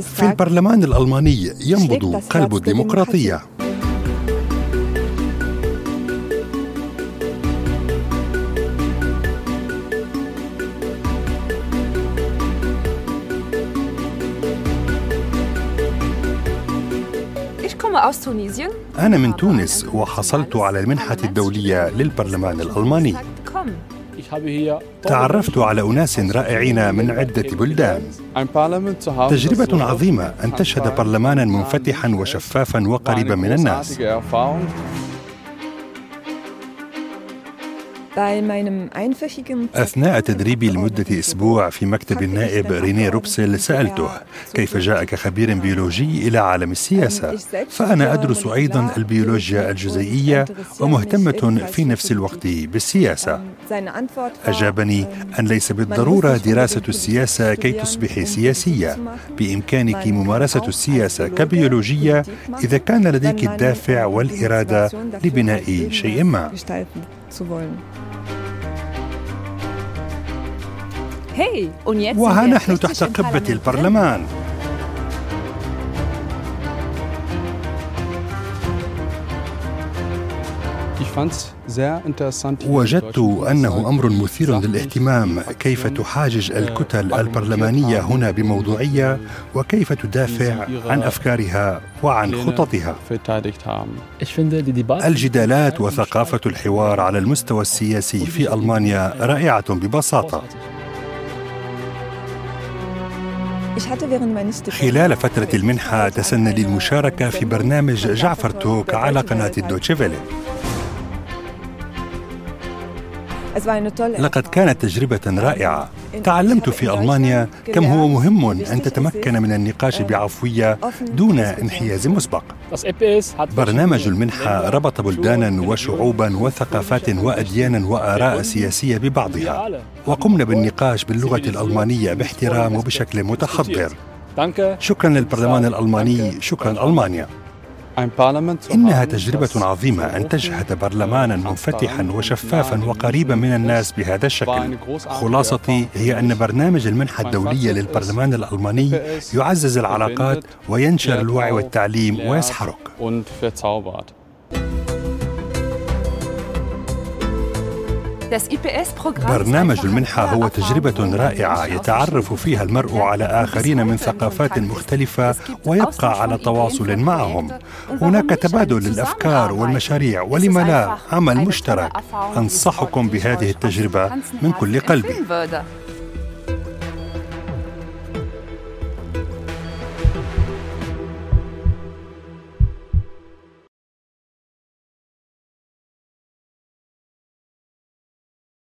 في البرلمان الألماني ينبض قلب الديمقراطية. أنا من تونس وحصلت على المنحة الدولية للبرلمان الألماني. تعرفت على أناس رائعين من عدة بلدان. تجربة عظيمة أن تشهد برلمانا منفتحا وشفافا وقريبا من الناس. أثناء تدريبي لمدة أسبوع في مكتب النائب ريني روبسل سألته كيف جاء كخبير بيولوجي إلى عالم السياسة؟ فأنا أدرس أيضا البيولوجيا الجزيئية ومهتمة في نفس الوقت بالسياسة. أجابني أن ليس بالضرورة دراسة السياسة كي تصبحي سياسية. بإمكانك ممارسة السياسة كبيولوجية إذا كان لديك الدافع والإرادة لبناء شيء ما. وها نحن تحت قبة البرلمان. وجدت أنه أمر مثير للاهتمام. كيف تحاجج الكتل البرلمانية هنا بموضوعية؟ وكيف تدافع عن أفكارها وعن خططها؟ الجدالات وثقافة الحوار على المستوى السياسي في ألمانيا رائعة ببساطة. خلال فترة المنحة تسنى لي المشاركة في برنامج جعفر توك على قناة الدوتشيفيلي لقد كانت تجربة رائعة. تعلمت في ألمانيا كم هو مهم أن تتمكن من النقاش بعفوية دون انحياز مسبق. برنامج المنحة ربط بلدانا وشعوبا وثقافات وأديانا وآراء سياسية ببعضها. وقمنا بالنقاش باللغة الألمانية باحترام وبشكل متحضر شكرا للبرلمان الألماني شكرا ألمانيا. إنها تجربة عظيمة أن تشهد برلمانا منفتحا وشفافا وقريبا من الناس بهذا الشكل. خلاصتي هي أن برنامج المنحة الدولية للبرلمان الألماني يعزز العلاقات وينشر الوعي والتعليم ويسحرك. برنامج المنحة هو تجربة رائعة يتعرف فيها المرء على آخرين من ثقافات مختلفة ويبقى على تواصل معهم. هناك تبادل للأفكار والمشاريع. ولم لا عمل مشترك أنصحكم بهذه التجربة. من كل قلبي